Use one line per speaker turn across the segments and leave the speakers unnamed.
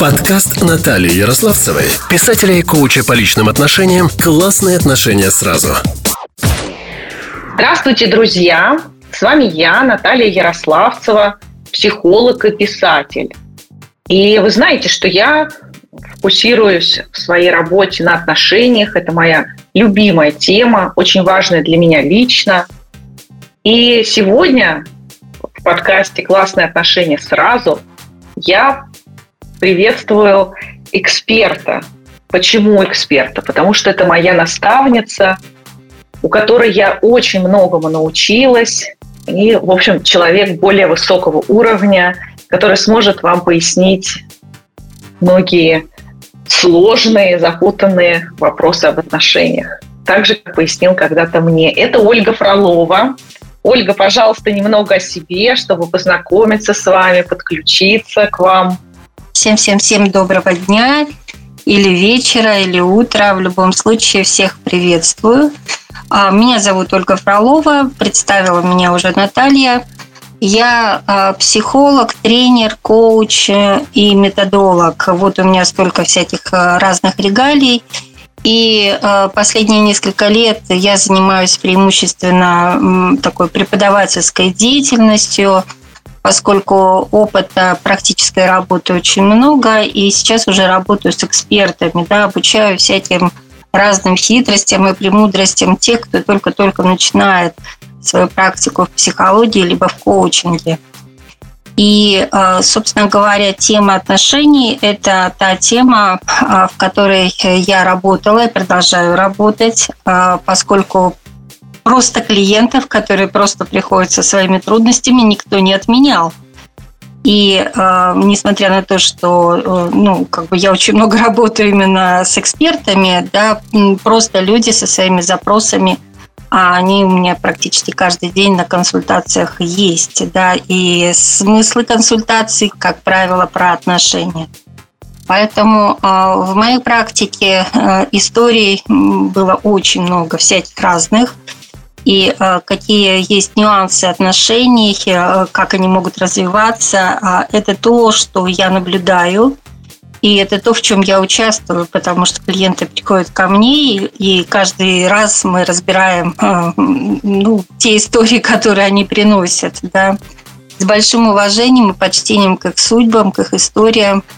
Подкаст Натальи Ярославцевой, писателя и коуча по личным отношениям «Классные отношения сразу».
Здравствуйте, друзья! С вами я, Наталья Ярославцева, психолог и писатель. И вы знаете, что я фокусируюсь в своей работе на отношениях. Это моя любимая тема, очень важная для меня лично. И сегодня в подкасте «Классные отношения сразу» я приветствую эксперта. Почему эксперта? Потому что это моя наставница, у которой я очень многому научилась. И, в общем, человек более высокого уровня, который сможет вам пояснить многие сложные, запутанные вопросы об отношениях. Так же, как пояснил когда-то мне. Это Ольга Фролова. Ольга, пожалуйста, немного о себе, чтобы познакомиться с вами, подключиться к вам.
Всем-всем-всем доброго дня или вечера, или утра. В любом случае всех приветствую. А, меня зовут Ольга Фролова, представила меня уже Наталья. Я а, психолог, тренер, коуч и методолог. Вот у меня столько всяких а, разных регалий. И последние несколько лет я занимаюсь преимущественно такой преподавательской деятельностью – поскольку опыта практической работы очень много, и сейчас уже работаю с экспертами, да, обучаю всяким разным хитростям и премудростям тех, кто только-только начинает свою практику в психологии либо в коучинге. И, э, собственно говоря, тема отношений – это та тема, э, в которой я работала и продолжаю работать, э, поскольку просто клиентов, которые просто приходят со своими трудностями, никто не отменял. И э, несмотря на то, что э, ну, как бы я очень много работаю именно с экспертами, да, просто люди со своими запросами, а они у меня практически каждый день на консультациях есть, да, и смыслы консультаций, как правило, про отношения. Поэтому э, в моей практике э, историй было очень много всяких разных и э, какие есть нюансы отношений, э, как они могут развиваться, а это то, что я наблюдаю, и это то, в чем я участвую, потому что клиенты приходят ко мне, и каждый раз мы разбираем э, ну, те истории, которые они приносят, да, с большим уважением и почтением к их судьбам, к их историям –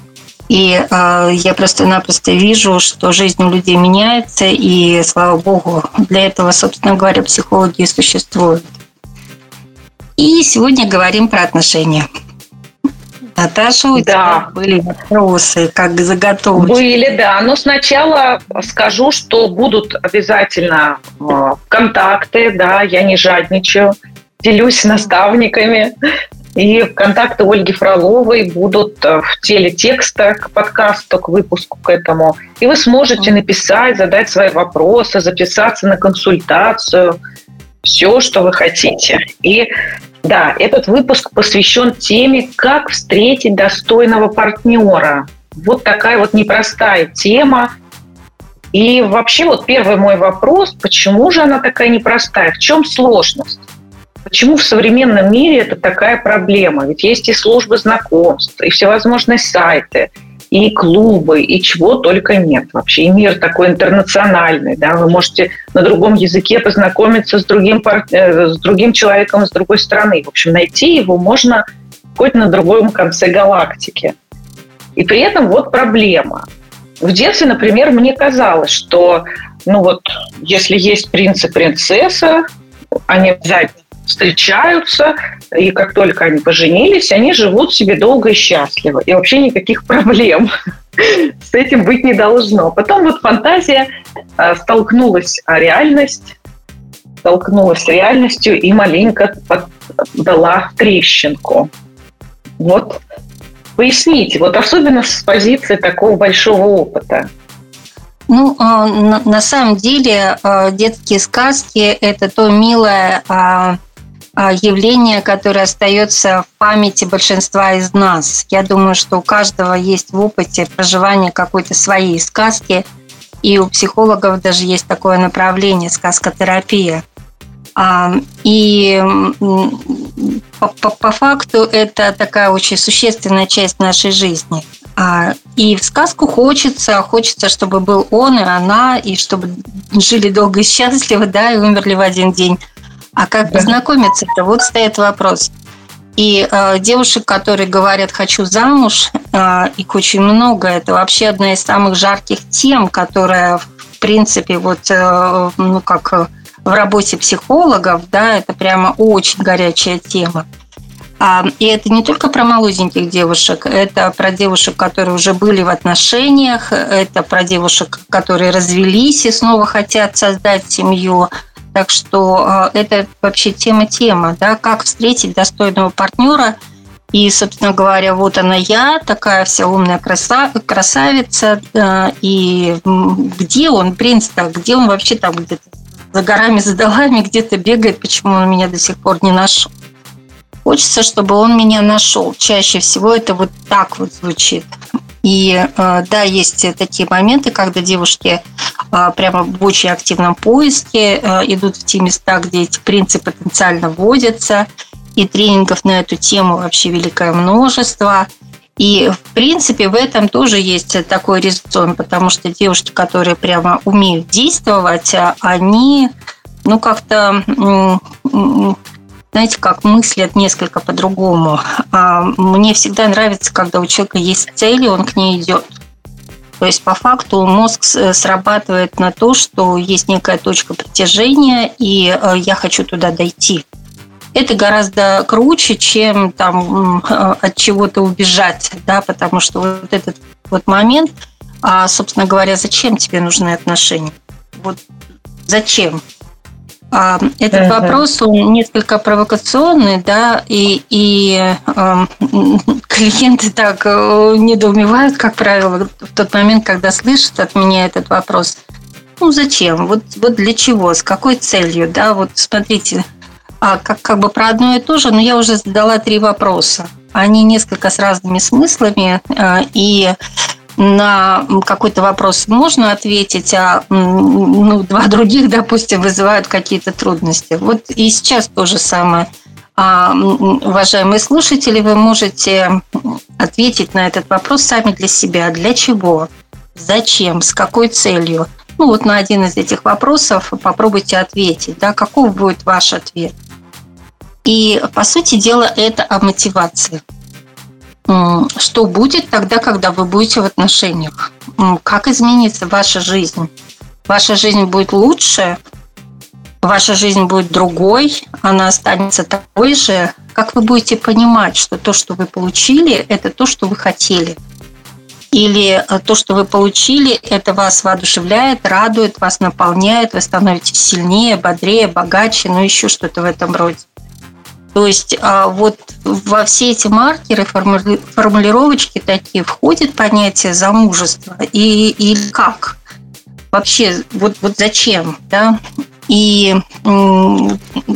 и э, я просто-напросто вижу, что жизнь у людей меняется, и, слава богу, для этого, собственно говоря, психологи существуют. И сегодня говорим про отношения. Наташа, у да. тебя были вопросы, как заготовки?
Были, да. Но сначала скажу, что будут обязательно э, контакты, да, я не жадничаю, делюсь наставниками. И контакты Ольги Фроловой будут э, в теле текста к подкасту, к выпуску к этому. И вы сможете написать, задать свои вопросы, записаться на консультацию, все, что вы хотите. И да, этот выпуск посвящен теме, как встретить достойного партнера. Вот такая вот непростая тема. И вообще вот первый мой вопрос, почему же она такая непростая, в чем сложность? Почему в современном мире это такая проблема? Ведь есть и службы знакомств, и всевозможные сайты, и клубы, и чего только нет вообще. И мир такой интернациональный. Да? Вы можете на другом языке познакомиться с другим, э, с другим человеком с другой страны. В общем, найти его можно хоть на другом конце галактики. И при этом вот проблема. В детстве, например, мне казалось, что ну вот, если есть принц и принцесса, они обязательно встречаются, и как только они поженились, они живут себе долго и счастливо. И вообще никаких проблем с этим быть не должно. Потом вот фантазия э, столкнулась, а реальность столкнулась с реальностью и маленько дала трещинку. Вот поясните, вот особенно с позиции такого большого опыта.
Ну, а, на самом деле а, детские сказки – это то милое а, явление, которое остается в памяти большинства из нас. Я думаю, что у каждого есть в опыте проживания какой-то своей сказки, и у психологов даже есть такое направление – сказкотерапия. А, и по, по, по факту это такая очень существенная часть нашей жизни. А, и в сказку хочется, хочется, чтобы был он и она, и чтобы жили долго и счастливо, да, и умерли в один день. А как да. познакомиться-то? Вот стоит вопрос. И э, девушек, которые говорят «хочу замуж», э, их очень много. Это вообще одна из самых жарких тем, которая, в принципе, вот, э, ну, как в работе психологов, да, это прямо очень горячая тема. А, и это не только про молоденьких девушек, это про девушек, которые уже были в отношениях, это про девушек, которые развелись и снова хотят создать семью. Так что а, это вообще тема-тема, да, как встретить достойного партнера. И, собственно говоря, вот она я, такая вся умная краса, красавица. И где он, принц-то, где он вообще там где-то за горами, за долами где-то бегает, почему он меня до сих пор не нашел. Хочется, чтобы он меня нашел. Чаще всего это вот так вот звучит. И э, да, есть такие моменты, когда девушки э, прямо в очень активном поиске э, идут в те места, где эти принципы потенциально вводятся. И тренингов на эту тему вообще великое множество. И, в принципе, в этом тоже есть такой резон, потому что девушки, которые прямо умеют действовать, они, ну, как-то знаете, как мыслят несколько по-другому. А, мне всегда нравится, когда у человека есть цель, и он к ней идет. То есть по факту мозг срабатывает на то, что есть некая точка притяжения, и э, я хочу туда дойти. Это гораздо круче, чем там от чего-то убежать, да, потому что вот этот вот момент, а, собственно говоря, зачем тебе нужны отношения? Вот зачем? А, этот uh-huh. вопрос, он несколько провокационный, да, и, и э, клиенты так э, недоумевают, как правило, в тот момент, когда слышат от меня этот вопрос. Ну, зачем? Вот, вот для чего? С какой целью? Да, вот смотрите, а, как, как бы про одно и то же, но я уже задала три вопроса. Они несколько с разными смыслами, э, и на какой-то вопрос можно ответить, а ну, два других, допустим, вызывают какие-то трудности. Вот и сейчас то же самое. А, уважаемые слушатели, вы можете ответить на этот вопрос сами для себя. Для чего? Зачем? С какой целью? Ну вот на один из этих вопросов попробуйте ответить. Да, каков будет ваш ответ? И, по сути дела, это о мотивации что будет тогда, когда вы будете в отношениях? Как изменится ваша жизнь? Ваша жизнь будет лучше, ваша жизнь будет другой, она останется такой же. Как вы будете понимать, что то, что вы получили, это то, что вы хотели? Или э, то, что вы получили, это вас воодушевляет, радует, вас наполняет, вы становитесь сильнее, бодрее, богаче, ну еще что-то в этом роде. То есть а, вот во все эти маркеры, формулировочки такие входит понятие замужества и, и как? Вообще, вот, вот зачем, да? И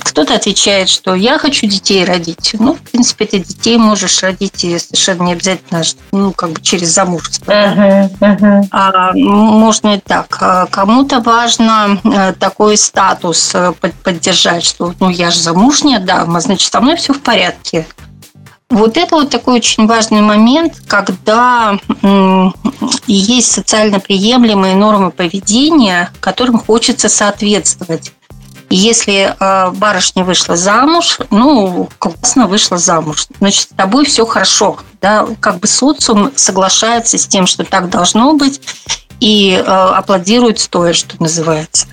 кто-то отвечает, что я хочу детей родить. Ну, в принципе, ты детей можешь родить и совершенно не обязательно, ну, как бы через замужество. Uh-huh, uh-huh. А, можно и так. А кому-то важно э, такой статус э, поддержать, что ну, я же замужняя, да, значит, со мной все в порядке. Вот это вот такой очень важный момент, когда есть социально приемлемые нормы поведения, которым хочется соответствовать. если э, барышня вышла замуж, ну, классно вышла замуж, значит, с тобой все хорошо. Да? Как бы социум соглашается с тем, что так должно быть, и э, аплодирует стоя, что называется.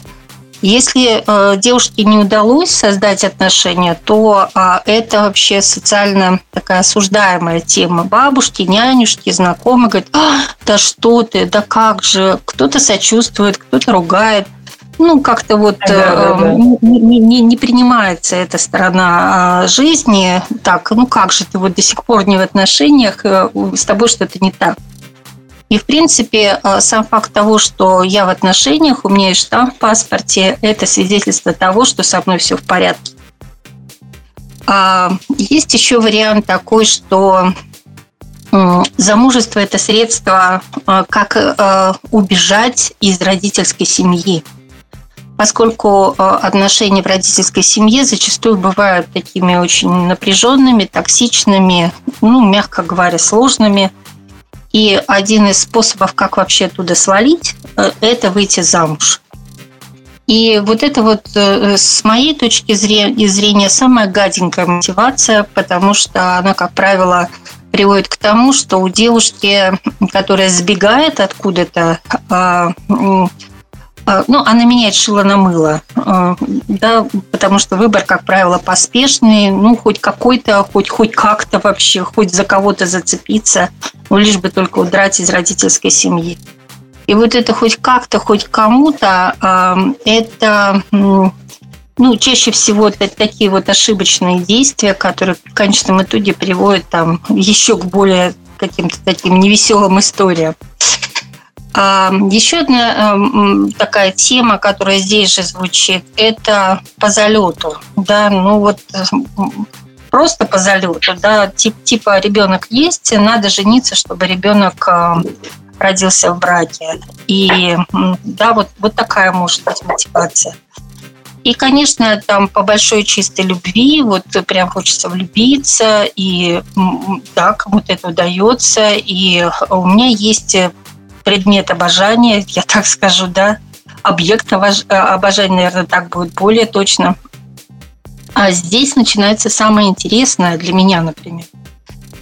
Если э, девушке не удалось создать отношения, то э, это вообще социально такая осуждаемая тема. Бабушки, нянюшки, знакомые говорят, а, да что ты, да как же. Кто-то сочувствует, кто-то ругает. Ну, как-то вот да, да, да. Не, не, не принимается эта сторона жизни. Так, ну как же ты вот до сих пор не в отношениях, э, с тобой что-то не так. И, в принципе, э, сам факт того, что я в отношениях, у меня есть штамп в паспорте, это свидетельство того, что со мной все в порядке. А, есть еще вариант такой, что замужество – это средство, э, как э, убежать из родительской семьи. Поскольку отношения в родительской семье зачастую бывают такими очень напряженными, токсичными, ну, мягко говоря, сложными – И один из способов, как вообще оттуда свалить, э, это выйти замуж. И вот это вот э, с моей точки зрения самая гаденькая мотивация, потому что она, как правило, приводит к тому, что у девушки, которая сбегает откуда-то, а, ну, она меняет шило на мыло, а, да, потому что выбор, как правило, поспешный, ну, хоть какой-то, хоть, хоть как-то вообще, хоть за кого-то зацепиться, ну, лишь бы только удрать из родительской семьи. И вот это хоть как-то, хоть кому-то, это ну, чаще всего это такие вот ошибочные действия, которые в конечном итоге приводят там еще к более каким-то таким невеселым историям. Еще одна э, такая тема, которая здесь же звучит, это по залету. Да, ну вот просто по залету, да, тип, типа ребенок есть, надо жениться, чтобы ребенок э, родился в браке. И да, вот, вот такая может быть мотивация. И, конечно, там по большой чистой любви, вот прям хочется влюбиться, и да, кому-то это удается. И у меня есть предмет обожания, я так скажу, да, объект обожания, наверное, так будет более точно. А здесь начинается самое интересное для меня, например.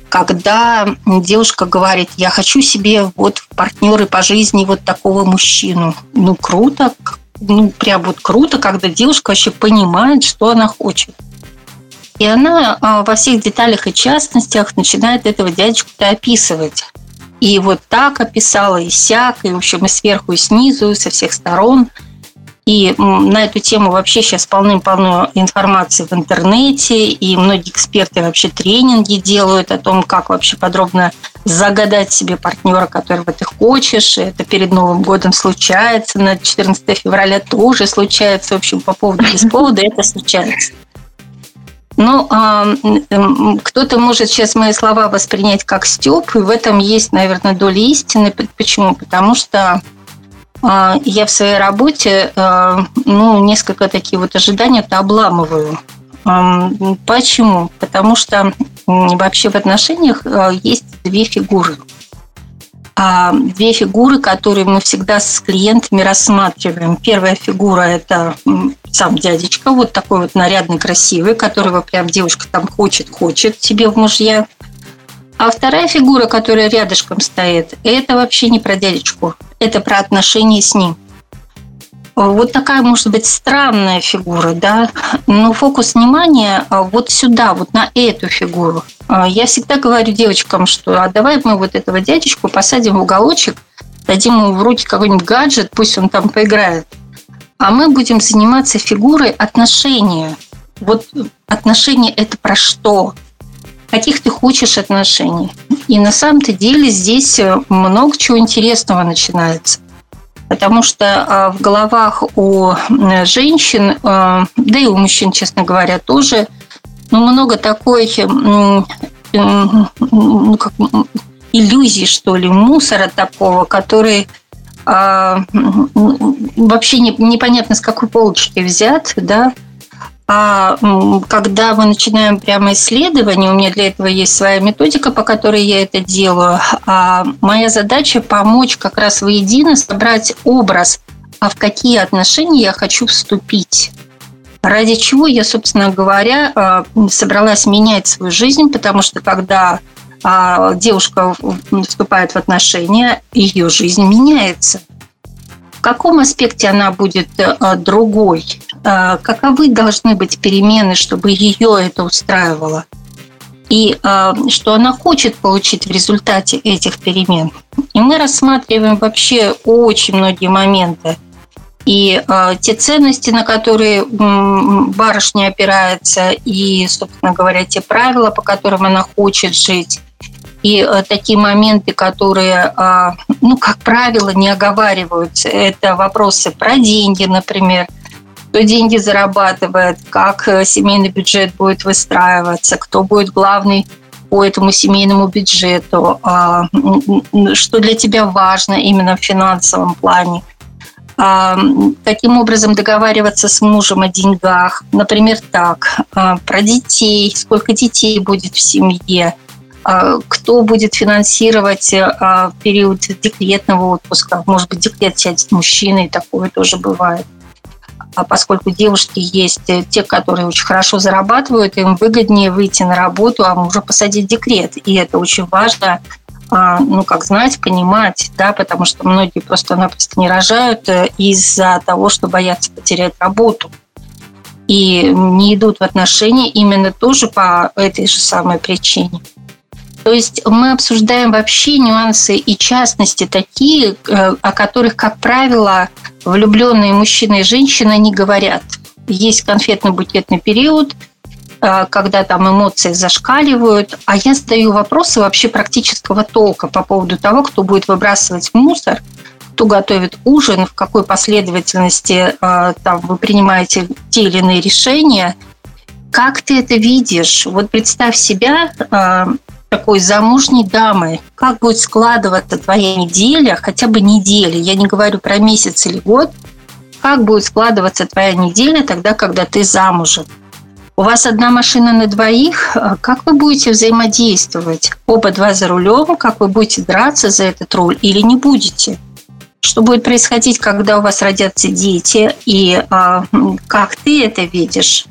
Когда девушка говорит, я хочу себе вот партнеры по жизни вот такого мужчину. Ну, круто, ну, прям вот круто, когда девушка вообще понимает, что она хочет. И она а, во всех деталях и частностях начинает этого дядечку-то описывать. И вот так описала, и сяк, и, в общем, и сверху, и снизу, и со всех сторон – и на эту тему вообще сейчас полным-полно информации в интернете, и многие эксперты вообще тренинги делают о том, как вообще подробно загадать себе партнера, которого ты хочешь. Это перед Новым годом случается, на 14 февраля тоже случается. В общем, по поводу без повода это случается. Ну, а, кто-то может сейчас мои слова воспринять как стёб, и в этом есть, наверное, доля истины. Почему? Потому что а, я в своей работе а, ну, несколько такие вот ожидания-то обламываю. Почему? Потому что вообще в отношениях есть две фигуры. Две фигуры, которые мы всегда с клиентами рассматриваем. Первая фигура – это сам дядечка, вот такой вот нарядный, красивый, которого прям девушка там хочет-хочет себе в мужья. А вторая фигура, которая рядышком стоит, это вообще не про дядечку, это про отношения с ним. Вот такая, может быть, странная фигура, да, но фокус внимания а, вот сюда, вот на эту фигуру. А, я всегда говорю девочкам, что а давай мы вот этого дядечку посадим в уголочек, дадим ему в руки какой-нибудь гаджет, пусть он там поиграет. А мы будем заниматься фигурой отношения. Вот отношения – это про что? каких ты хочешь отношений. И на самом-то деле здесь э, много чего интересного начинается. Потому что а, в головах у женщин, э, да и у мужчин, честно говоря, тоже ну, много такой ну, как, иллюзий, что ли, мусора такого, который а, вообще не, непонятно с какой полочки взят, да, а когда мы начинаем прямо исследование, у меня для этого есть своя методика, по которой я это делаю, а моя задача помочь как раз воедино собрать образ, а в какие отношения я хочу вступить. Ради чего я, собственно говоря, а, собралась менять свою жизнь, потому что когда а, девушка вступает в отношения, ее жизнь меняется. В каком аспекте она будет э, другой? Э, каковы должны быть перемены, чтобы ее это устраивало? И э, что она хочет получить в результате этих перемен? И мы рассматриваем вообще очень многие моменты. И э, те ценности, на которые барышня опирается, и, собственно говоря, те правила, по которым она хочет жить, и э, такие моменты, которые, а, ну, как правило, не оговариваются, это вопросы про деньги, например, кто деньги зарабатывает, как э, семейный бюджет будет выстраиваться, кто будет главный по этому семейному бюджету, а, что для тебя важно именно в финансовом плане. А, каким образом договариваться с мужем о деньгах. Например, так, про детей, сколько детей будет в семье, а, кто будет финансировать а, период декретного отпуска. Может быть, декрет сядет мужчина, и такое тоже бывает. А поскольку девушки есть те, которые очень хорошо зарабатывают, им выгоднее выйти на работу, а мужа посадить декрет. И это очень важно ну, как знать, понимать, да, потому что многие просто-напросто не рожают э, из-за того, что боятся потерять работу. И не идут в отношения именно тоже по этой же самой причине. То есть мы обсуждаем вообще нюансы и частности такие, э, о которых, как правило, влюбленные мужчины и женщины не говорят. Есть конфетно-букетный период, э, когда там эмоции зашкаливают, а я задаю вопросы вообще практического толка по поводу того, кто будет выбрасывать мусор, кто готовит ужин, в какой последовательности э, там, вы принимаете те или иные решения. Как ты это видишь? Вот представь себя такой замужней дамы, как будет складываться твоя неделя, хотя бы неделя, я не говорю про месяц или год, как будет складываться твоя неделя тогда, когда ты замужем. У вас одна машина на двоих, как вы будете взаимодействовать? Оба два за рулем, как вы будете драться за этот руль или не будете? Что будет происходить, когда у вас родятся дети, и а, как ты это видишь?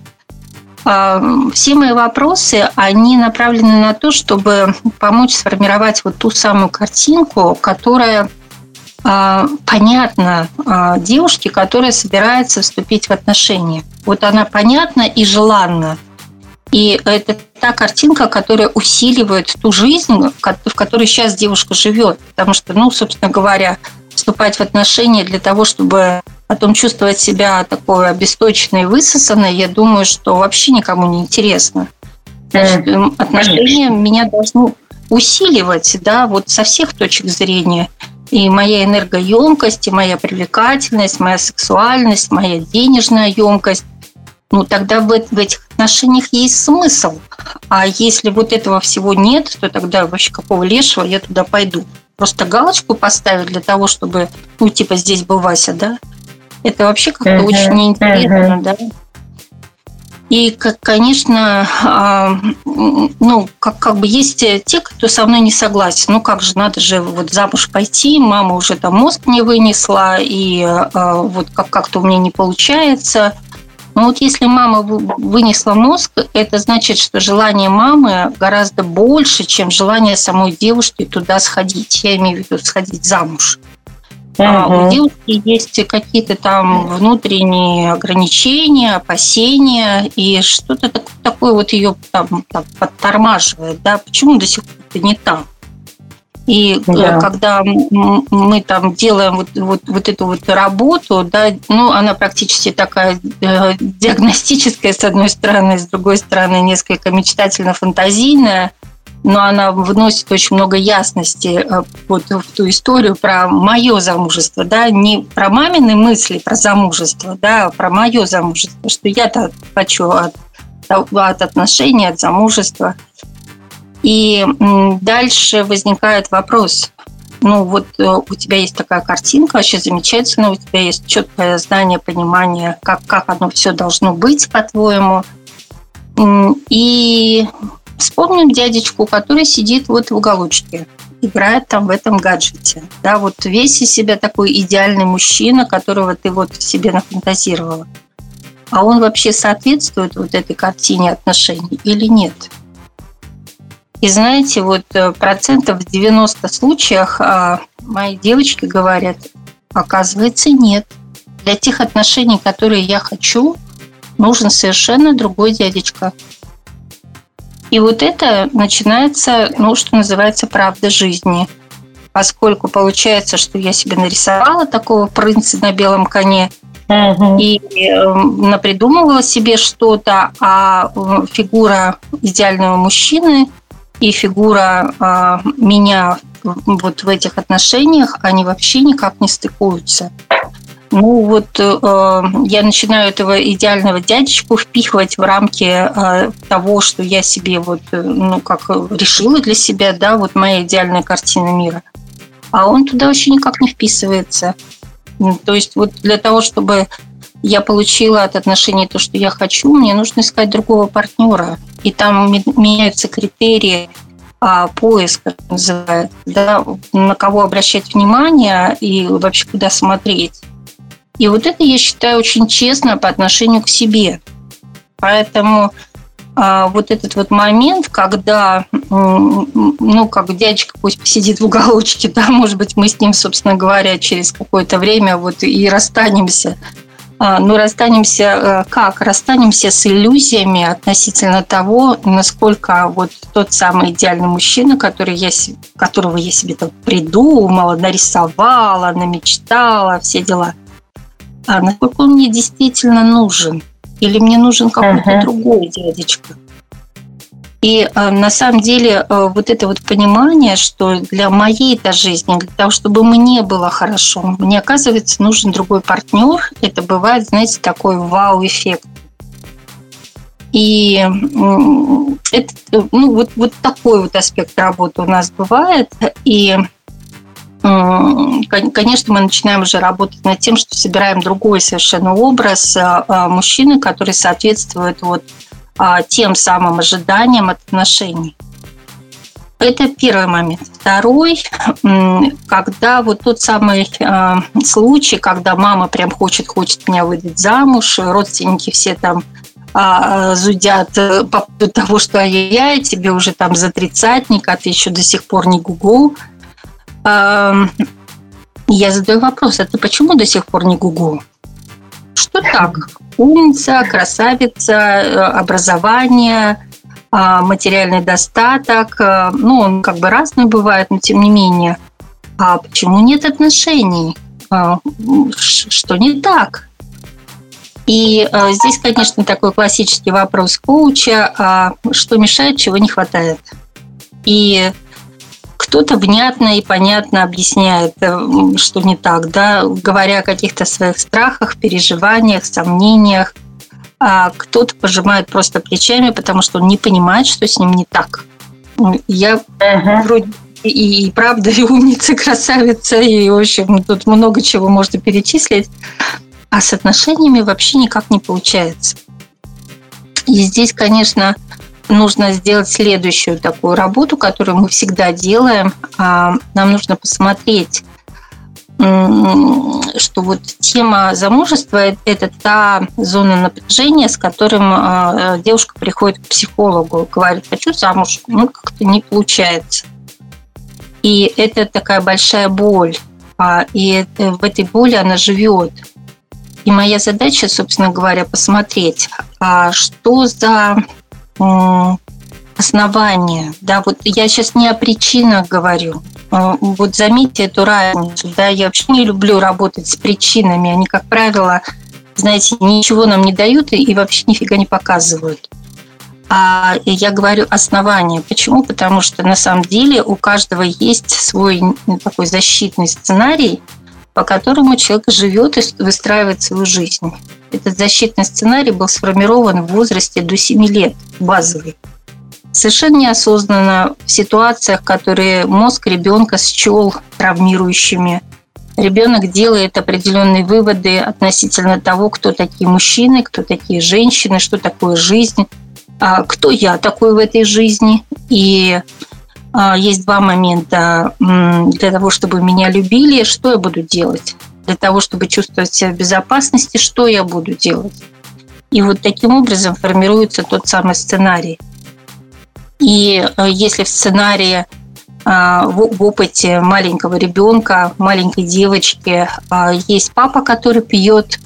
А, все мои вопросы, они направлены на то, чтобы помочь сформировать вот ту самую картинку, которая а, понятна а, девушке, которая собирается вступить в отношения. Вот она понятна и желанна. И это та картинка, которая усиливает ту жизнь, в которой сейчас девушка живет. Потому что, ну, собственно говоря, вступать в отношения для того, чтобы потом чувствовать себя такой обесточенной, высосанной, я думаю, что вообще никому не интересно. Значит, отношения Конечно. меня должны усиливать, да, вот со всех точек зрения. И моя энергоемкость, и моя привлекательность, моя сексуальность, моя денежная емкость. Ну, тогда в, в этих отношениях есть смысл. А если вот этого всего нет, то тогда вообще какого лешего я туда пойду? Просто галочку поставить для того, чтобы, ну, типа, здесь был Вася, да? Это вообще как-то uh-huh, очень неинтересно, uh-huh. да. И, конечно, а, ну, как, как бы есть те, кто со мной не согласен. Ну, как же, надо же вот замуж пойти, мама уже там мозг не вынесла, и а, вот как- как-то у меня не получается. Но вот если мама вынесла мозг, это значит, что желание мамы гораздо больше, чем желание самой девушки туда сходить. Я имею в виду сходить замуж. А у девушки есть какие-то там внутренние ограничения, опасения, и что-то такое вот ее там, там подтормаживает, да, почему до сих пор это не там? И э, да. когда мы там делаем вот, вот, вот эту вот работу, да, ну, она практически такая э, диагностическая, с одной стороны, с другой стороны, несколько мечтательно-фантазийная, но она вносит очень много ясности э, вот в ту историю про мое замужество, да, не про мамины мысли про замужество, да, а про мое замужество, что я-то хочу от, от отношений, от замужества. И дальше возникает вопрос, ну вот э, у тебя есть такая картинка, вообще замечательно, у тебя есть четкое знание, понимание, как, как оно все должно быть, по-твоему. И Вспомним дядечку, который сидит вот в уголочке, играет там в этом гаджете. Да, вот весь из себя такой идеальный мужчина, которого ты вот себе нафантазировала. А он вообще соответствует вот этой картине отношений или нет? И знаете, вот э, процентов в 90 случаях а, мои девочки говорят, оказывается, нет. Для тех отношений, которые я хочу, нужен совершенно другой дядечка. И вот это начинается, ну, что называется, правда жизни. Поскольку получается, что я себе нарисовала такого принца на белом коне, угу. и э, напридумывала себе что-то, а э, фигура идеального мужчины и фигура э, меня вот в этих отношениях, они вообще никак не стыкуются. Ну вот э, я начинаю этого идеального дядечку впихивать в рамки э, того, что я себе вот, э, ну как решила для себя, да, вот моя идеальная картина мира. А он туда вообще никак не вписывается. То есть вот для того, чтобы я получила от отношений то, что я хочу, мне нужно искать другого партнера. И там меняются критерии а, поиск, называется, да, на кого обращать внимание и вообще куда смотреть. И вот это, я считаю, очень честно по отношению к себе. Поэтому а, вот этот вот момент, когда, ну, как дядечка пусть посидит в уголочке, да, может быть, мы с ним, собственно говоря, через какое-то время вот и расстанемся – а, ну, расстанемся э, как? Расстанемся с иллюзиями относительно того, насколько вот тот самый идеальный мужчина, который я, которого я себе там придумала, нарисовала, намечтала, все дела, а насколько он мне действительно нужен? Или мне нужен какой-то uh-huh. другой дядечка? И э, на самом деле э, вот это вот понимание, что для моей-то жизни, для того, чтобы мне было хорошо, мне, оказывается, нужен другой партнер. Это бывает, знаете, такой вау-эффект. И это, ну, вот, вот такой вот аспект работы у нас бывает. И, конечно, мы начинаем уже работать над тем, что собираем другой совершенно образ э, мужчины, который соответствует вот тем самым ожиданиям от отношений. Это первый момент. Второй, когда вот тот самый э, случай, когда мама прям хочет, хочет меня выдать замуж, родственники все там а, зудят э, по поводу того, что ай-яй, тебе уже там за тридцатник, а ты еще до сих пор не гугу. Э, я задаю вопрос, а ты почему до сих пор не гугу? Что так? Умница, красавица, э, образование, а, материальный достаток. Э, ну, он как бы разный бывает, но тем не менее. А почему нет отношений? А, что не так? И э, здесь, конечно, такой классический вопрос коуча, а что мешает, чего не хватает. И кто-то внятно и понятно объясняет, э, что не так, да, говоря о каких-то своих страхах, переживаниях, сомнениях. А кто-то пожимает просто плечами, потому что он не понимает, что с ним не так. Я uh-huh. вроде и, и правда, и умница, и красавица, и, в общем, тут много чего можно перечислить. А с отношениями вообще никак не получается. И здесь, конечно, нужно сделать следующую такую работу, которую мы всегда делаем. А, нам нужно посмотреть, что вот тема замужества – это та зона напряжения, с которым а, девушка приходит к психологу, говорит, хочу замуж, ну как-то не получается. И это такая большая боль, а, и в этой боли она живет. И моя задача, собственно говоря, посмотреть, что за основания. Да, вот я сейчас не о причинах говорю. А, вот заметьте эту разницу. Да, я вообще не люблю работать с причинами. Они, как правило, знаете, ничего нам не дают и вообще нифига не показывают. А я говорю основания. Почему? Потому что на самом деле у каждого есть свой такой защитный сценарий, по которому человек живет и выстраивает свою жизнь. Этот защитный сценарий был сформирован в возрасте до 7 лет, базовый. Совершенно неосознанно в ситуациях, которые мозг ребенка счел травмирующими. Ребенок делает определенные выводы относительно того, кто такие мужчины, кто такие женщины, что такое жизнь, а кто я такой в этой жизни. И есть два момента. Для того, чтобы меня любили, что я буду делать? Для того, чтобы чувствовать себя в безопасности, что я буду делать? И вот таким образом формируется тот самый сценарий. И э, если в сценарии а, в опыте маленького ребенка, маленькой девочки а, есть папа, который пьет,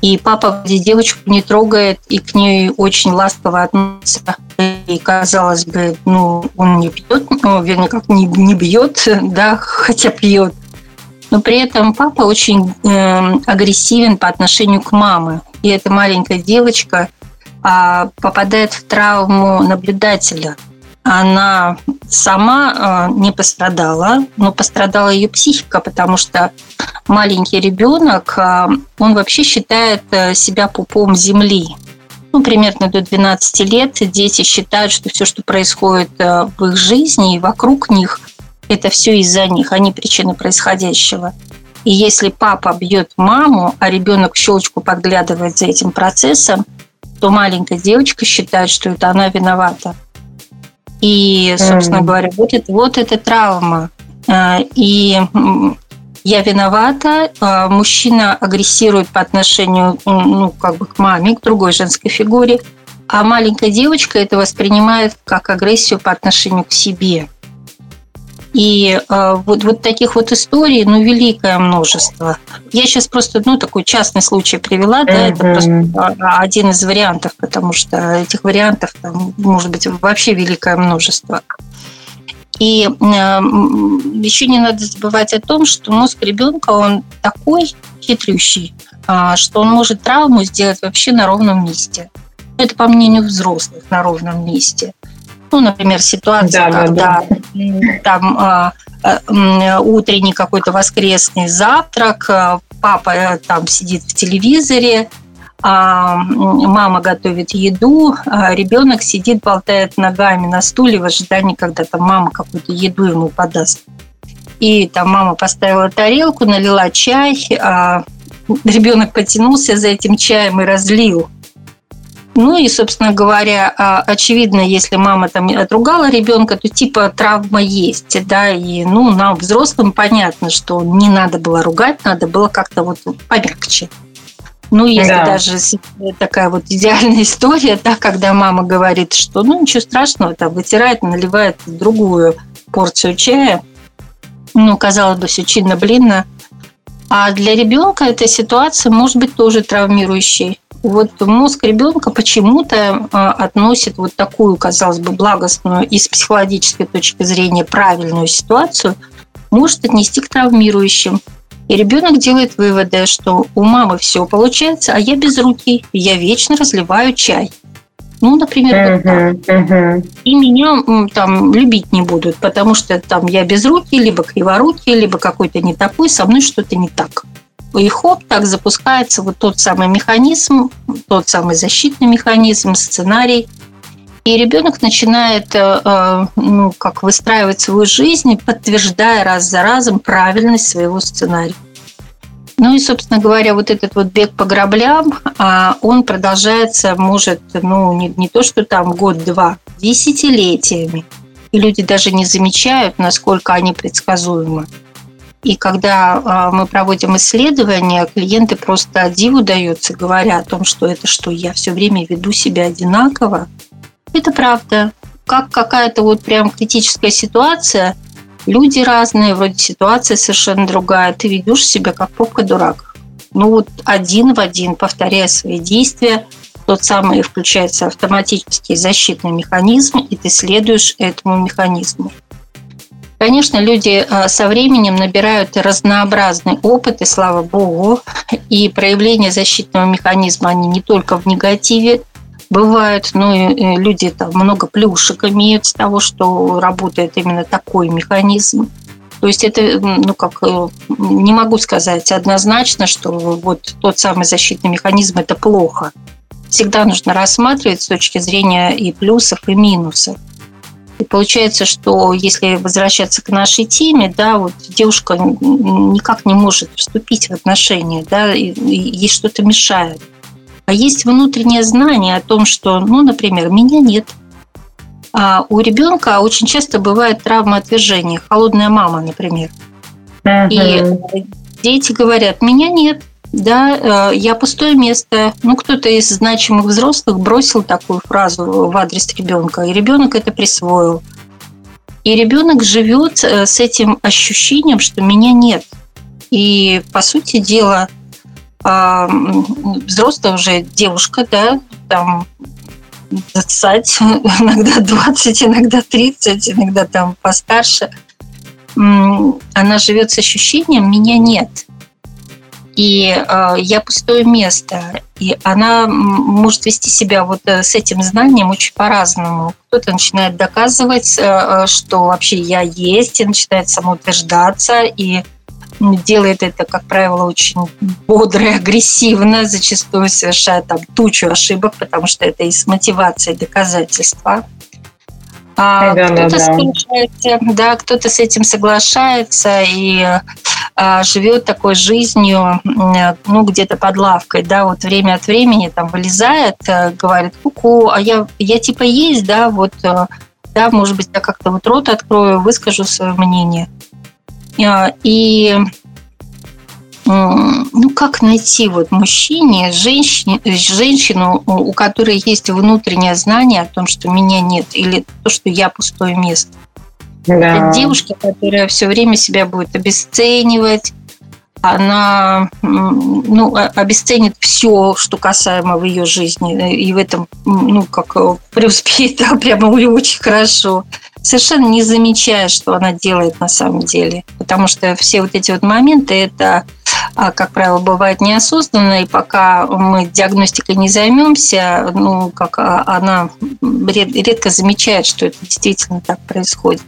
и папа девочку не трогает и к ней очень ласково относится. И, казалось бы, ну, он не пьет, ну, вернее, как не, не бьет, да, хотя пьет. Но при этом папа очень э, агрессивен по отношению к маме. И эта маленькая девочка э, попадает в травму наблюдателя – она сама а, не пострадала, но пострадала ее психика, потому что маленький ребенок, а, он вообще считает э, себя пупом земли. Ну, примерно до 12 лет дети считают, что все, что происходит э, в их жизни и вокруг них, это все из-за них, они причины происходящего. И если папа бьет маму, а ребенок щелочку подглядывает за этим процессом, то маленькая девочка считает, что это она виновата. И, собственно mm-hmm. говоря, вот это, вот эта травма. А, и я виновата, а, мужчина агрессирует по отношению ну, как бы к маме, к другой женской фигуре, а маленькая девочка это воспринимает как агрессию по отношению к себе. И э, вот, вот таких вот историй, ну, великое множество. Я сейчас просто, ну, такой частный случай привела, да, mm-hmm. это просто один из вариантов, потому что этих вариантов там может быть вообще великое множество. И э, еще не надо забывать о том, что мозг ребенка, он такой хитрющий, э, что он может травму сделать вообще на ровном месте. Это по мнению взрослых на ровном месте. Ну, например, ситуация, да, когда да, да. там а, а, утренний какой-то воскресный завтрак, а, папа там сидит в телевизоре, а мама готовит еду, а ребенок сидит, болтает ногами на стуле в ожидании, когда там мама какую-то еду ему подаст. И там мама поставила тарелку, налила чай, а ребенок потянулся за этим чаем и разлил ну и, собственно говоря, а, очевидно, если мама там отругала ребенка, то типа травма есть, да, и ну нам взрослым понятно, что не надо было ругать, надо было как-то вот помягче. Ну, если да. даже такая вот идеальная история, да, когда мама говорит, что ну ничего страшного, там вытирает, наливает другую порцию чая, ну, казалось бы, все чинно-блинно. А для ребенка эта ситуация может быть тоже травмирующей вот мозг ребенка почему-то а, относит вот такую, казалось бы, благостную и с психологической точки зрения правильную ситуацию, может отнести к травмирующим. И ребенок делает выводы, что у мамы все получается, а я без руки, я вечно разливаю чай. Ну, например, uh-huh. Uh-huh. И меня там любить не будут, потому что там я без руки, либо криворукий, либо какой-то не такой, со мной что-то не так и хоп, так запускается вот тот самый механизм, тот самый защитный механизм, сценарий. И ребенок начинает э, э, ну, как выстраивать свою жизнь, подтверждая раз за разом правильность своего сценария. Ну и, собственно говоря, вот этот вот бег по граблям, а, он продолжается, может, ну, не, не то, что там год-два, десятилетиями. И люди даже не замечают, насколько они предсказуемы. И когда а, мы проводим исследования, клиенты просто диву даются, говоря о том, что это что, я все время веду себя одинаково. Это правда. Как какая-то вот прям критическая ситуация, люди разные, вроде ситуация совершенно другая, ты ведешь себя как попка-дурак. Ну вот один в один, повторяя свои действия, тот самый включается автоматический защитный механизм, и ты следуешь этому механизму. Конечно, люди э, со временем набирают разнообразный опыт, и слава богу, и проявления защитного механизма, они не только в негативе бывают, но и люди там много плюшек имеют с того, что работает именно такой механизм. То есть это, ну как, э, не могу сказать однозначно, что вот тот самый защитный механизм – это плохо. Всегда нужно рассматривать с точки зрения и плюсов, и минусов. И получается, что если возвращаться к нашей теме, да, вот девушка никак не может вступить в отношения, да, и, ей что-то мешает. А есть внутреннее знание о том, что, ну, например, меня нет. А у ребенка очень часто бывает травма отвержения, холодная мама, например. Uh-huh. И дети говорят, меня нет, да, э, я пустое место. Ну, кто-то из значимых взрослых бросил такую фразу в адрес ребенка, и ребенок это присвоил. И ребенок живет э, с этим ощущением, что меня нет. И, по сути дела, а, взрослая уже девушка, да, там 20, иногда 20, иногда 30, иногда там постарше, она живет с ощущением «меня нет» и э, я пустое место. И она может вести себя вот э, с этим знанием очень по-разному. Кто-то начинает доказывать, э, что вообще я есть, и начинает самоутверждаться, и делает это, как правило, очень бодро и агрессивно, зачастую совершая там тучу ошибок, потому что это из мотивации доказательства. А да, кто-то, да, да. да, кто-то с этим соглашается и а, живет такой жизнью, ну, где-то под лавкой, да, вот время от времени там вылезает, э, говорит, ку-ку, а я, я типа есть, да, вот э, да, может быть, я как-то вот рот открою, выскажу свое мнение. А, и ну, как найти вот мужчине, женщине, женщину, у которой есть внутреннее знание о том, что меня нет, или то, что я пустое место. Да. Это девушка, которая все время себя будет обесценивать, она ну, обесценит все, что касаемо в ее жизни, и в этом, ну, как преуспеет, да, прямо очень хорошо совершенно не замечая, что она делает на самом деле. Потому что все вот эти вот моменты, это, а, как правило, бывает неосознанно, и пока мы диагностикой не займемся, ну, как а, она редко замечает, что это действительно так происходит.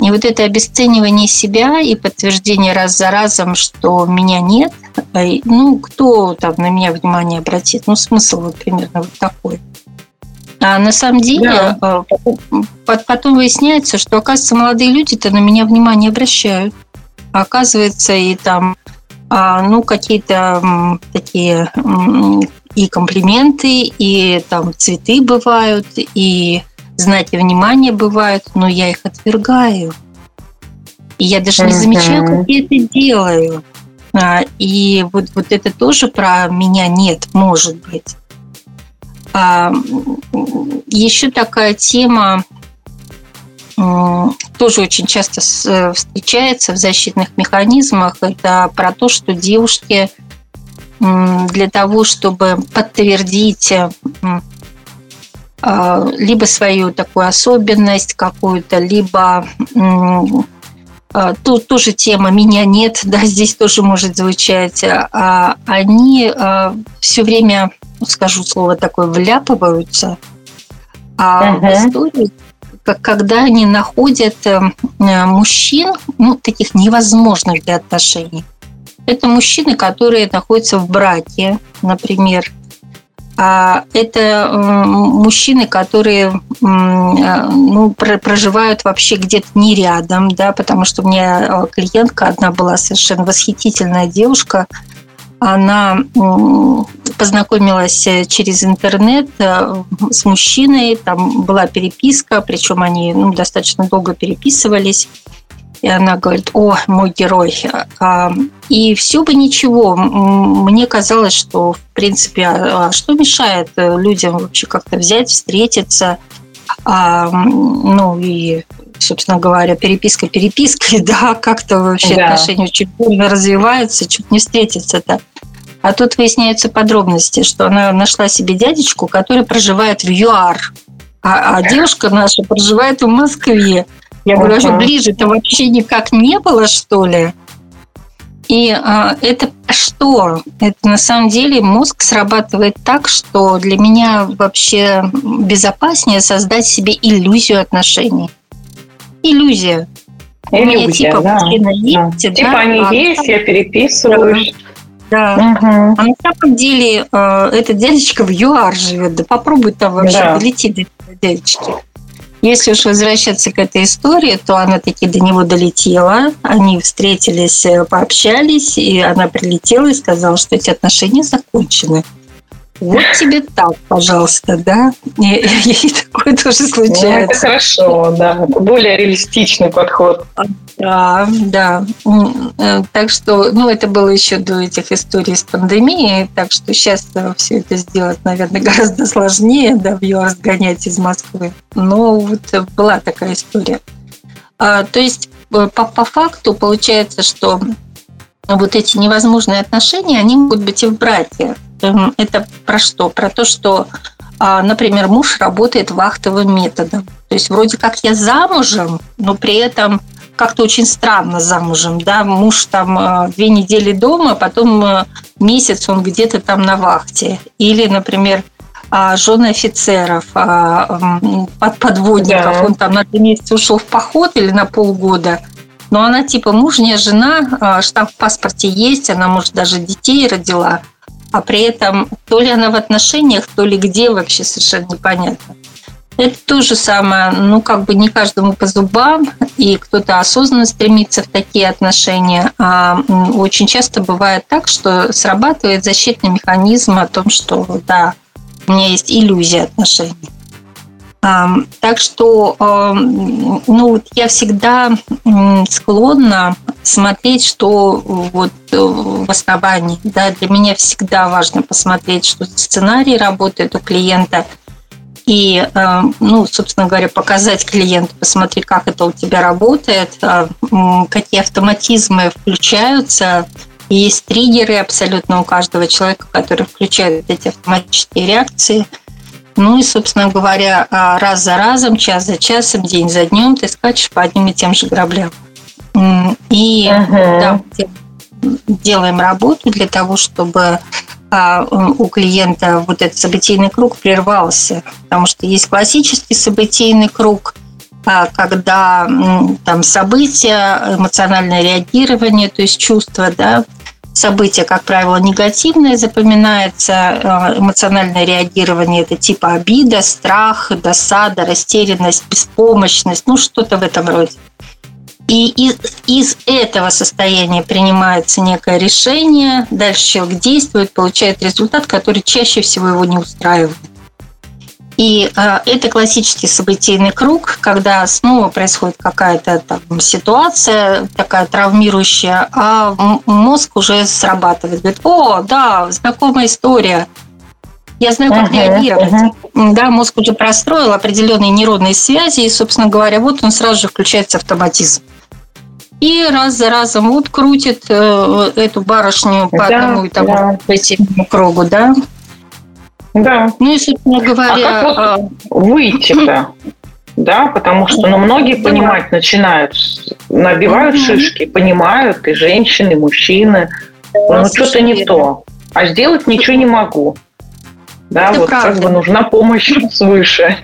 И вот это обесценивание себя и подтверждение раз за разом, что меня нет, а, ну, кто там на меня внимание обратит? Ну, смысл вот примерно вот такой. А на самом деле да. Э, потом выясняется, что, оказывается, молодые люди-то на меня внимание обращают. оказывается, и там а, ну, какие-то такие и комплименты, и там цветы бывают, и знаки внимания бывают, но я их отвергаю. И я даже не замечаю, как я это делаю. А, и вот, вот это тоже про меня нет, может быть. А, еще такая тема тоже очень часто э, встречается в защитных механизмах. Это про то, что девушки для того, чтобы подтвердить а, либо свою такую особенность какую-то, либо а, тут тоже тема «меня нет», да, здесь тоже может звучать, они все время скажу слово такое, вляпываются а uh-huh. в историю, когда они находят э, мужчин, ну, таких невозможных для отношений. Это мужчины, которые находятся в браке, например. А это мужчины, которые э, ну, проживают вообще где-то не рядом, да, потому что у меня э, клиентка одна была совершенно восхитительная девушка, она познакомилась э, через интернет с мужчиной, там была переписка, причем они ну, достаточно долго переписывались. И она говорит, о, мой герой. А, и все бы ничего. Мне казалось, что, в принципе, а, а что мешает э, людям вообще как-то взять, встретиться, ну и собственно говоря, переписка перепиской, да, как-то вообще да. отношения очень бурно развиваются, чуть не встретиться-то. А тут выясняются подробности, что она нашла себе дядечку, который проживает в ЮАР, а, а девушка наша проживает в Москве. Я говорю, а что ближе-то вообще никак не было, что ли? И а, это что? Это на самом деле мозг срабатывает так, что для меня вообще безопаснее создать себе иллюзию отношений иллюзия.
Иллюзия, меня, типа, да. есть, да. Типа они а, есть, я переписываюсь.
Да. Угу. А на самом деле э, этот дядечка в ЮАР живет. Да попробуй там вообще да. долететь до дядечки. Если уж возвращаться к этой истории, то она таки до него долетела. Они встретились, э, пообщались, и она прилетела и сказала, что эти отношения закончены. Вот тебе так, пожалуйста, да? И, и такое тоже случается. Ну,
это хорошо, да. Более реалистичный подход.
Да, да. Э, так что, ну, это было еще до этих историй с пандемией, так что сейчас все это сделать, наверное, гораздо сложнее, да, в ЮАР сгонять из Москвы. Но вот была такая история. А, то есть, э, по, по факту получается, что вот эти невозможные отношения, они могут быть и в браке. Это про что? Про то, что, а, например, муж работает вахтовым методом. То есть вроде как я замужем, но при этом как-то очень странно замужем, да, муж там а, две недели дома, потом а, месяц он где-то там на вахте. Или, например, жены офицеров, подводников, да. он там на три месяца ушел в поход или на полгода, но она типа мужняя жена, штамп в паспорте есть, она, может, даже детей родила – а при этом то ли она в отношениях, то ли где вообще совершенно непонятно. Это то же самое, ну, как бы не каждому по зубам, и кто-то осознанно стремится в такие отношения. А очень часто бывает так, что срабатывает защитный механизм о том, что, да, у меня есть иллюзия отношений. Так что ну, я всегда склонна смотреть, что вот э, в основании. Да, для меня всегда важно посмотреть, что сценарий работает у клиента – и, ну, собственно говоря, показать клиенту, посмотри, как это у тебя работает, э, какие автоматизмы включаются. Есть триггеры абсолютно у каждого человека, которые включают эти автоматические реакции. Ну и, собственно говоря, э, раз за разом, час за часом, день за днем ты скачешь по одним и тем же граблям. И uh-huh. да, делаем работу для того, чтобы а у клиента вот этот событийный круг прервался, потому что есть классический событийный круг, а, когда там события, эмоциональное реагирование, то есть чувства, да, события, как правило, негативное запоминается, а, эмоциональное реагирование – это типа обида, страх, досада, растерянность, беспомощность, ну что-то в этом роде. И из, из этого состояния принимается некое решение, дальше человек действует, получает результат, который чаще всего его не устраивает. И э, это классический событийный круг, когда снова происходит какая-то там ситуация такая травмирующая, а мозг уже срабатывает. Говорит, о, да, знакомая история. Я знаю, как uh-huh, реагировать. Uh-huh. Да, мозг уже простроил определенные нейронные связи, и, собственно говоря, вот он сразу же включается автоматизм. И раз за разом вот крутит э, эту барышню по да, одному и тому да. этому кругу, да?
Да. Ну и, собственно говоря... А как вот выйти-то? Да, потому что ну, многие понимать начинают, набивают шишки, понимают, и женщины, и мужчины. Ну, что-то не то. А сделать ничего не могу. Да, Это вот правда. как бы нужна помощь свыше.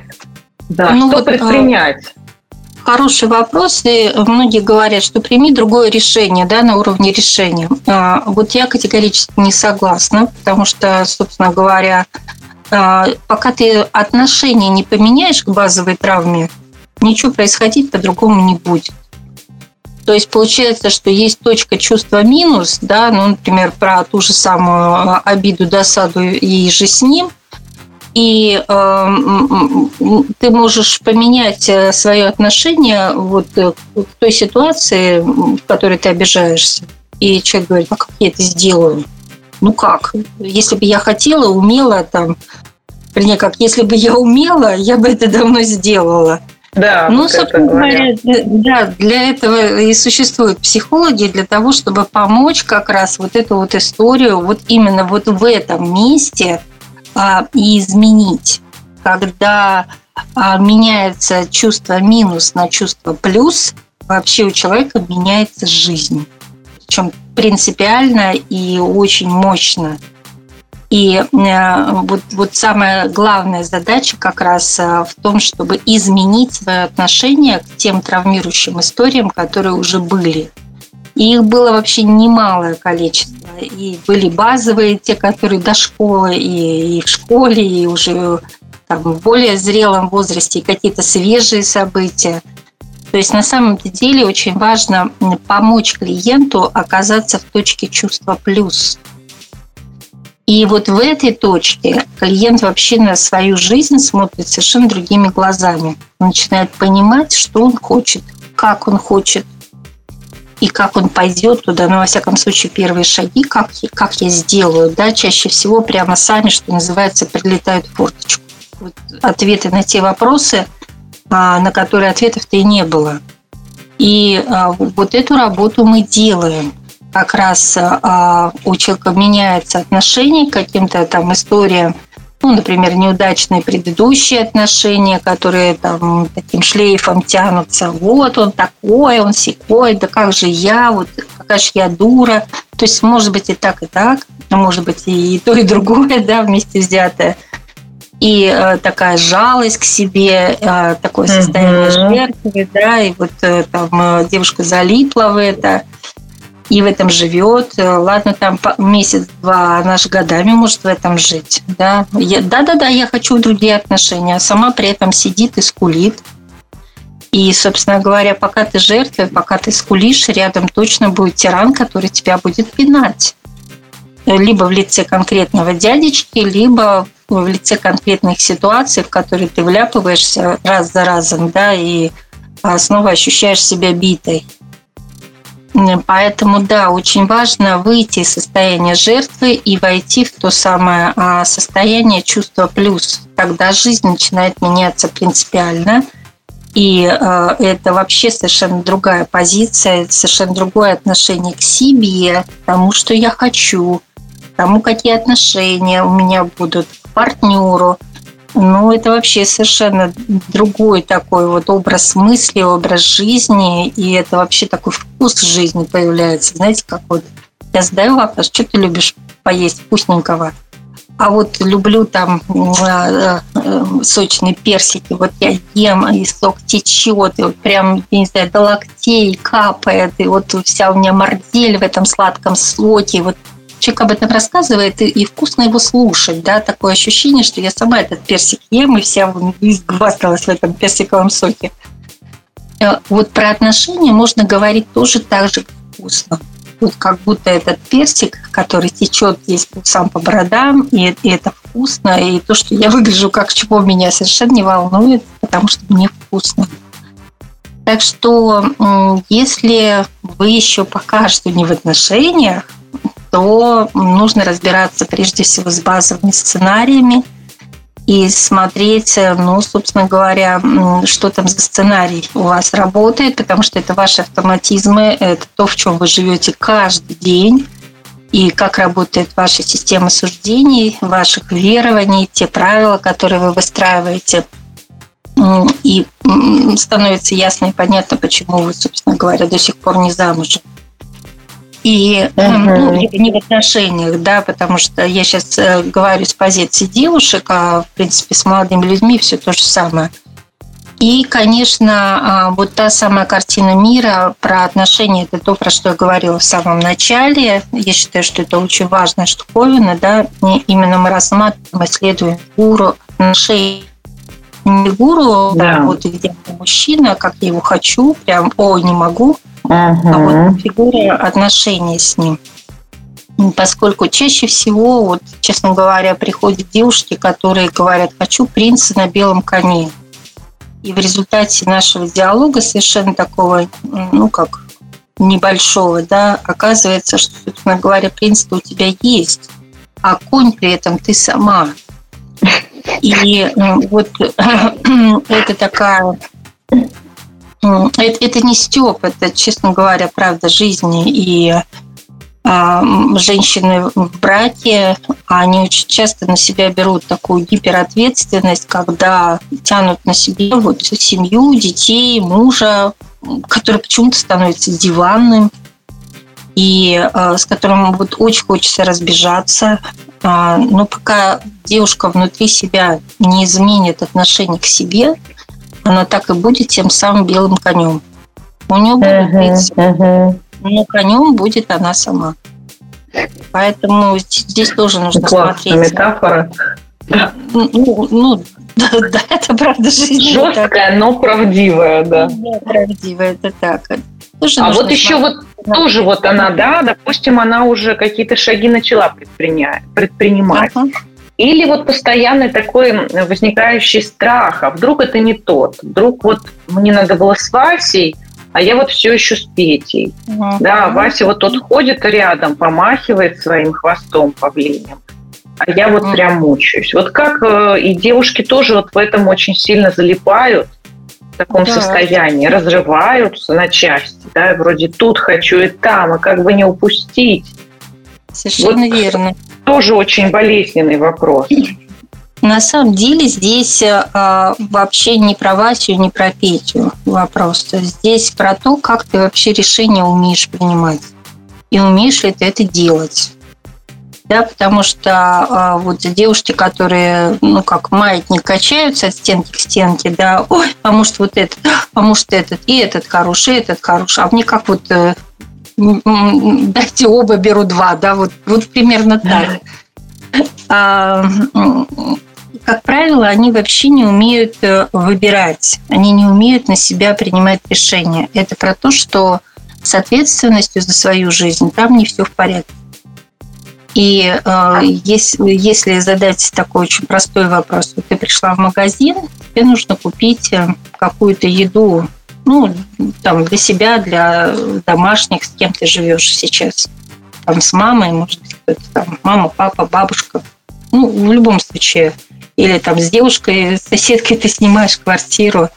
Да, ну, что вот, а, предпринять?
Хороший вопрос, и многие говорят, что прими другое решение да, на уровне решения. А, вот я категорически не согласна, потому что, собственно говоря, пока ты отношения не поменяешь к базовой травме, ничего происходить по-другому не будет. То есть получается, что есть точка чувства минус, да, ну, например, про ту же самую обиду, досаду и же с ним – и э, ты можешь поменять э, свое отношение вот э, к той ситуации, в которой ты обижаешься. И человек говорит, а как я это сделаю? Ну как? Если бы я хотела, умела там, вернее, как, если бы я умела, я бы это давно сделала. Да, ну, вот собственно говоря, да, для этого и существуют психологи, для того, чтобы помочь как раз вот эту вот историю вот именно вот в этом месте – а, и изменить, когда а, меняется чувство минус на чувство плюс, вообще у человека меняется жизнь. Причем принципиально и очень мощно. И э, вот, вот самая главная задача как раз э, в том, чтобы изменить свое отношение к тем травмирующим историям, которые уже были. И их было вообще немалое количество. И были базовые, те, которые до школы, и, и в школе, и уже там, в более зрелом возрасте, и какие-то свежие события. То есть на самом деле очень важно помочь клиенту оказаться в точке чувства плюс. И вот в этой точке клиент вообще на свою жизнь смотрит совершенно другими глазами. Он начинает понимать, что он хочет, как он хочет, и как он пойдет туда, ну, во всяком случае, первые шаги, как, как я сделаю, да, чаще всего прямо сами, что называется, прилетают в форточку. Вот ответы на те вопросы, на которые ответов-то и не было. И а, вот эту работу мы делаем. Как раз а, у человека меняется отношение к каким-то там историям, ну, например, неудачные предыдущие отношения, которые там таким шлейфом тянутся. Вот он такой, он секой, да как же я, вот какая же я дура. То есть, может быть, и так, и так, а может быть, и то, и другое, да, вместе взятое. И э, такая жалость к себе, э, такое состояние mm-hmm. жертвы, да, и вот э, там э, девушка залипла в это и в этом живет. Э, ладно, там месяц-два, она же годами может в этом жить. Да? Да-да-да, я хочу другие отношения, а сама при этом сидит и скулит. И, собственно говоря, пока ты жертва, пока ты скулишь, рядом точно будет тиран, который тебя будет пинать. Либо в лице конкретного дядечки, либо в лице конкретных ситуаций, в которые ты вляпываешься раз за разом, да, и снова ощущаешь себя битой. Поэтому, да, очень важно выйти из состояния жертвы и войти в то самое а, состояние чувства плюс. Тогда жизнь начинает меняться принципиально. И э, это вообще совершенно другая позиция, совершенно другое отношение к себе, тому, что я хочу, тому, какие отношения у меня будут, к партнеру – ну, это вообще совершенно другой такой вот образ мысли, образ жизни, и это вообще такой вкус жизни появляется. Знаете, как вот я задаю вопрос, что ты любишь поесть вкусненького? А вот люблю там э, э, сочные персики, вот я ем, и сок течет, и вот прям, я не знаю, до локтей капает, и вот вся у меня мордель в этом сладком соке, вот человек об этом рассказывает, и, и вкусно его слушать, да, такое ощущение, что я сама этот персик ем, и вся изгвасталась в этом персиковом соке. Э, вот про отношения можно говорить тоже так же вкусно. Вот как будто этот персик, который течет здесь сам по бородам, и, и это вкусно, и то, что я выгляжу как чего меня совершенно не волнует, потому что мне вкусно. Так что, если вы еще пока что не в отношениях, то нужно разбираться прежде всего с базовыми сценариями и смотреть, ну, собственно говоря, что там за сценарий у вас работает, потому что это ваши автоматизмы, это то, в чем вы живете каждый день, и как работает ваша система суждений, ваших верований, те правила, которые вы выстраиваете. И становится ясно и понятно, почему вы, собственно говоря, до сих пор не замужем и uh-huh. ну, не в отношениях, да, потому что я сейчас э, говорю с позиции девушек, а в принципе с молодыми людьми все то же самое. И, конечно, а, вот та самая картина мира про отношения, это то, про что я говорила в самом начале. Я считаю, что это очень важная штуковина, да, именно мы рассматриваем, исследуем гуру отношений не гуру, да. вот идеальный мужчина, как я его хочу, прям, о, не могу, uh-huh. а вот фигура отношений с ним. Поскольку чаще всего, вот, честно говоря, приходят девушки, которые говорят, хочу принца на белом коне. И в результате нашего диалога совершенно такого, ну как, небольшого, да, оказывается, что, собственно говоря, принц у тебя есть, а конь при этом ты сама. И вот это такая это, это не степ, это, честно говоря, правда жизни. И а, женщины в браке, они очень часто на себя берут такую гиперответственность, когда тянут на себе вот семью, детей, мужа, который почему-то становится диванным, и э, с которым вот очень хочется разбежаться. Э, но пока девушка внутри себя не изменит отношение к себе, она так и будет тем самым белым конем. У нее будет принцип, uh-huh. но конем будет она сама. Поэтому здесь тоже нужно Классная смотреть.
метафора.
Ну, ну да, да, это правда жизнь.
Жесткая, но правдивая, да.
Да, правдивая, это так.
Тоже а вот еще вот тоже вот она, да, допустим, она уже какие-то шаги начала предпринимать. Ага. Или вот постоянный такой возникающий страх, а вдруг это не тот, вдруг вот мне надо было с Васей, а я вот все еще с Петей. Угу. Да, Вася вот тот ходит рядом, помахивает своим хвостом павлинем, а я вот угу. прям мучаюсь. Вот как э, и девушки тоже вот в этом очень сильно залипают, в таком да. состоянии, разрываются на части, да, вроде тут хочу и там, а как бы не упустить.
Совершенно вот верно.
Тоже очень болезненный вопрос.
На самом деле здесь э, вообще не про Васю, не про Петю вопрос. Здесь про то, как ты вообще решение умеешь принимать. И умеешь ли ты это делать. Да, потому что э, вот девушки, которые, ну, как маятник качаются от стенки к стенке, да, ой, а может вот этот, а может этот, и этот хороший, и этот хороший, а мне как вот э, дайте оба, беру два, да, вот, вот примерно так. А, как правило, они вообще не умеют э, выбирать, они не умеют на себя принимать решения. Это про то, что с ответственностью за свою жизнь там не все в порядке. И э, если, если задать такой очень простой вопрос, вот ты пришла в магазин, тебе нужно купить э, какую-то еду, ну, там, для себя, для домашних, с кем ты живешь сейчас. Там с мамой, может быть, кто-то там, мама, папа, бабушка. Ну, в любом случае. Или там с девушкой, с соседкой ты снимаешь квартиру.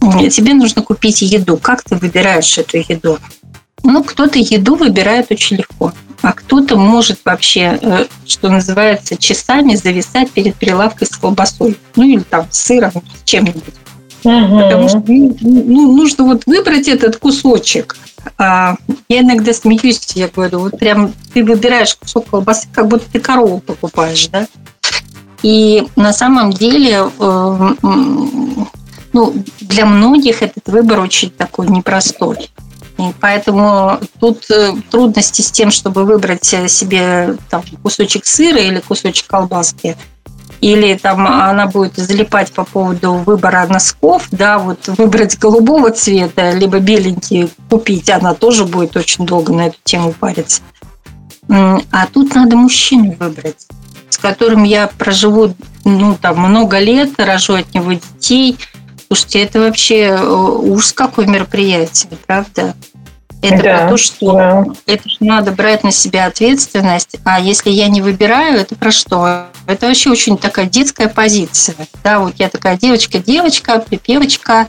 Тебе нужно купить еду. Как ты выбираешь эту еду? Ну, кто-то еду выбирает очень легко, а кто-то может вообще, э, что называется, часами зависать перед прилавкой с колбасой. Ну, или там с сыром, с чем-нибудь. Угу. Потому что ну, ну, нужно вот выбрать этот кусочек. А, я иногда смеюсь, я говорю, вот прям ты выбираешь кусок колбасы, как будто ты корову покупаешь, да? И на самом деле, э, ну, для многих этот выбор очень такой непростой. Поэтому тут э, трудности с тем, чтобы выбрать себе там, кусочек сыра или кусочек колбаски, или там она будет залипать по поводу выбора носков, да, вот выбрать голубого цвета, либо беленький купить, она тоже будет очень долго на эту тему париться. А тут надо мужчину выбрать, с которым я проживу ну, там, много лет, рожу от него детей – Слушайте, это вообще э, ужас какое мероприятие, правда? Это да, про то, что да. это же надо брать на себя ответственность. А если я не выбираю, это про что? Это вообще очень такая детская позиция. Да, вот я такая девочка, девочка, припевочка.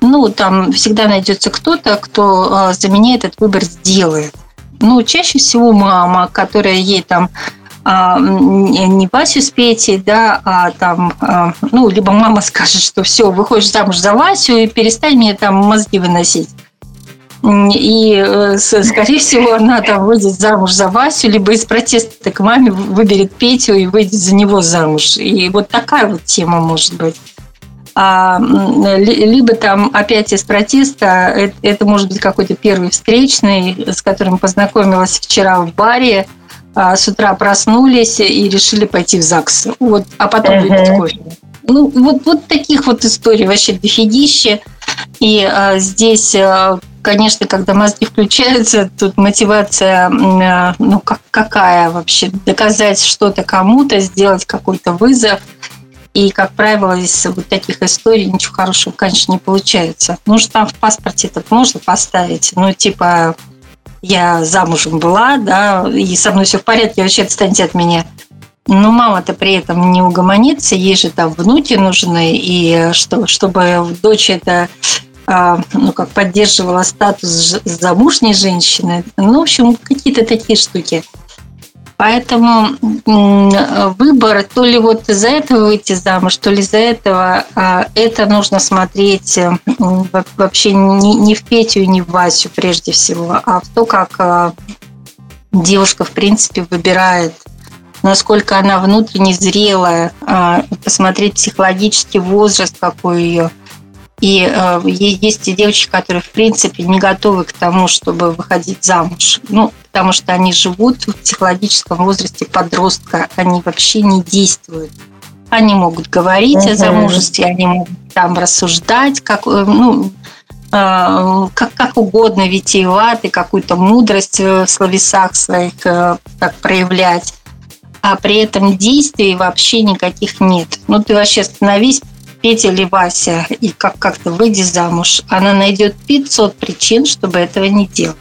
Ну, там всегда найдется кто-то, кто э, за меня этот выбор сделает. Ну, чаще всего мама, которая ей там а, не Васю с Петей, да, а там, а, ну, либо мама скажет, что все, выходишь замуж за Васю и перестань мне там мозги выносить. И, э, скорее всего, она там выйдет замуж за Васю, либо из протеста к маме выберет Петю и выйдет за него замуж. И вот такая вот тема может быть. А, либо там опять из протеста, это, это может быть какой-то первый встречный, с которым познакомилась вчера в баре, а, с утра проснулись и решили пойти в ЗАГС. Вот, а потом uh-huh. выпить кофе. Ну, вот, вот таких вот историй вообще дофигище. И а, здесь, а, конечно, когда мозги включаются, тут мотивация, а, ну, как, какая вообще? Доказать что-то кому-то, сделать какой-то вызов. И, как правило, из вот таких историй ничего хорошего, конечно, не получается. Ну, что там в паспорте это можно поставить, ну, типа, я замужем была, да, и со мной все в порядке, вообще отстаньте от меня. Но мама-то при этом не угомонится, ей же там внуки нужны, и что, чтобы дочь это ну, как поддерживала статус замужней женщины. Ну, в общем, какие-то такие штуки. Поэтому выбор то ли вот из-за этого выйти замуж, то ли из-за этого, а, это нужно смотреть вообще не в Петю, не в Васю прежде всего, а в то, как а, девушка, в принципе, выбирает насколько она внутренне зрелая, а, посмотреть психологический возраст, какой ее. И э, есть и девочки, которые, в принципе, не готовы к тому, чтобы выходить замуж. Ну, потому что они живут в психологическом возрасте подростка, они вообще не действуют. Они могут говорить угу. о замужестве, они могут там рассуждать, как, э, ну, э, как, как угодно, витиеваты, какую-то мудрость в словесах своих э, так проявлять а при этом действий вообще никаких нет. Ну, ты вообще становись Петя или Вася, и как как-то выйди замуж, она найдет 500 причин, чтобы этого не делать.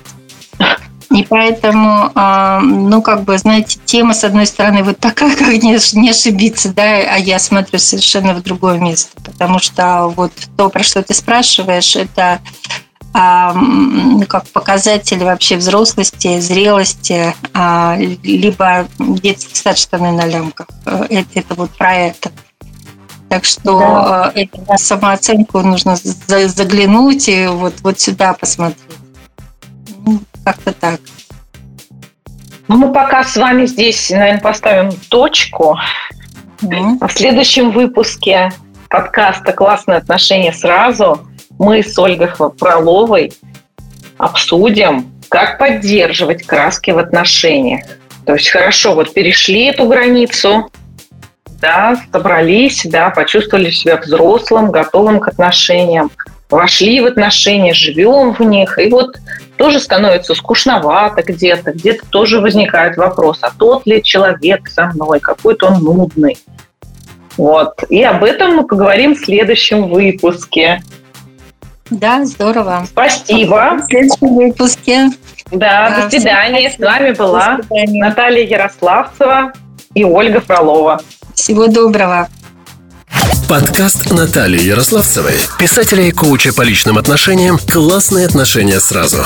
И поэтому, а, ну, как бы, знаете, тема, с одной стороны, вот такая, как не, не ошибиться, да, а я смотрю совершенно в другое место. Потому что вот то, про что ты спрашиваешь, это а, как показатель вообще взрослости, зрелости, а, либо детский сад штаны на лямках. Это, это вот про это. Так что да. Э, это самооценку нужно заглянуть и вот, вот сюда посмотреть. Ну, как-то так.
Ну, мы пока с вами здесь, наверное, поставим точку. Mm-hmm. В следующем выпуске подкаста «Классные отношения сразу» мы с Ольгой Фроловой обсудим, как поддерживать краски в отношениях. То есть хорошо, вот перешли эту границу, да, собрались, да, почувствовали себя взрослым, готовым к отношениям, вошли в отношения, живем в них. И вот тоже становится скучновато где-то, где-то тоже возникает вопрос, а тот ли человек со мной, какой-то он нудный. Вот. И об этом мы поговорим в следующем выпуске.
Да, здорово.
Спасибо.
В следующем выпуске.
Да, да до свидания. С вами была Наталья Ярославцева и Ольга Фролова.
Всего доброго.
Подкаст Натальи Ярославцевой, писателя и коуча по личным отношениям «Классные отношения сразу».